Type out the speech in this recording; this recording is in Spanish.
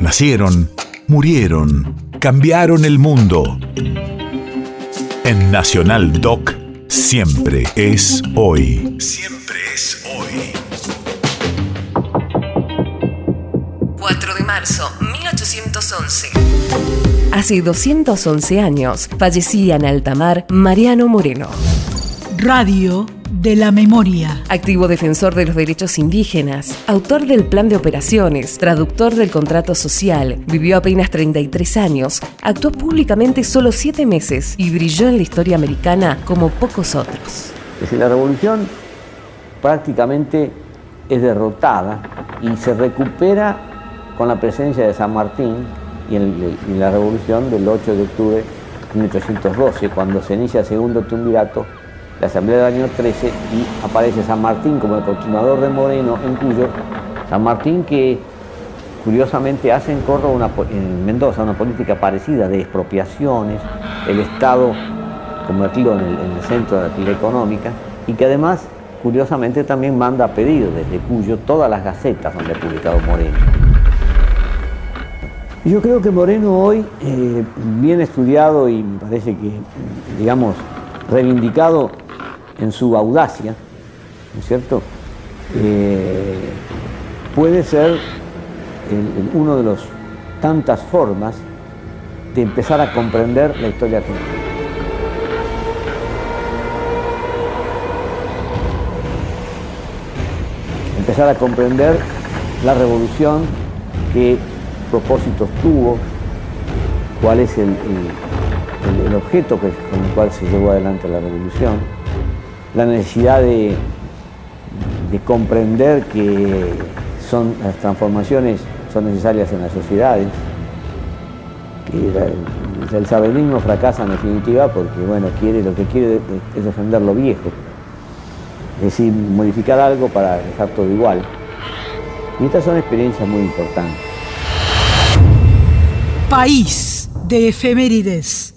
Nacieron, murieron, cambiaron el mundo. En Nacional Doc, siempre es hoy. Siempre es hoy. 4 de marzo, 1811. Hace 211 años fallecía en alta mar Mariano Moreno. Radio de la memoria. Activo defensor de los derechos indígenas, autor del plan de operaciones, traductor del contrato social, vivió apenas 33 años, actuó públicamente solo 7 meses y brilló en la historia americana como pocos otros. Es decir, la revolución prácticamente es derrotada y se recupera con la presencia de San Martín y en, la revolución del 8 de octubre de 1812, cuando se inicia el segundo triunvirato la Asamblea del año 13 y aparece San Martín como el continuador de Moreno en Cuyo. San Martín que curiosamente hace en Córdoba, en Mendoza, una política parecida de expropiaciones, el Estado convertido en el, en el centro de la actividad económica y que además curiosamente también manda a pedir desde Cuyo todas las gacetas donde ha publicado Moreno. Yo creo que Moreno hoy, eh, bien estudiado y me parece que, digamos, reivindicado en su audacia, ¿no es cierto? Eh, puede ser uno de los tantas formas de empezar a comprender la historia argentina. Empezar a comprender la revolución, qué propósitos tuvo, cuál es el, el objeto con el cual se llevó adelante la revolución la necesidad de, comprender que son, las transformaciones son necesarias en las sociedades, que el sabenismo fracasa en definitiva porque bueno, quiere, lo que quiere es defender lo viejo, es decir, modificar algo para dejar todo igual. Y estas son experiencias muy importantes. País de efemérides.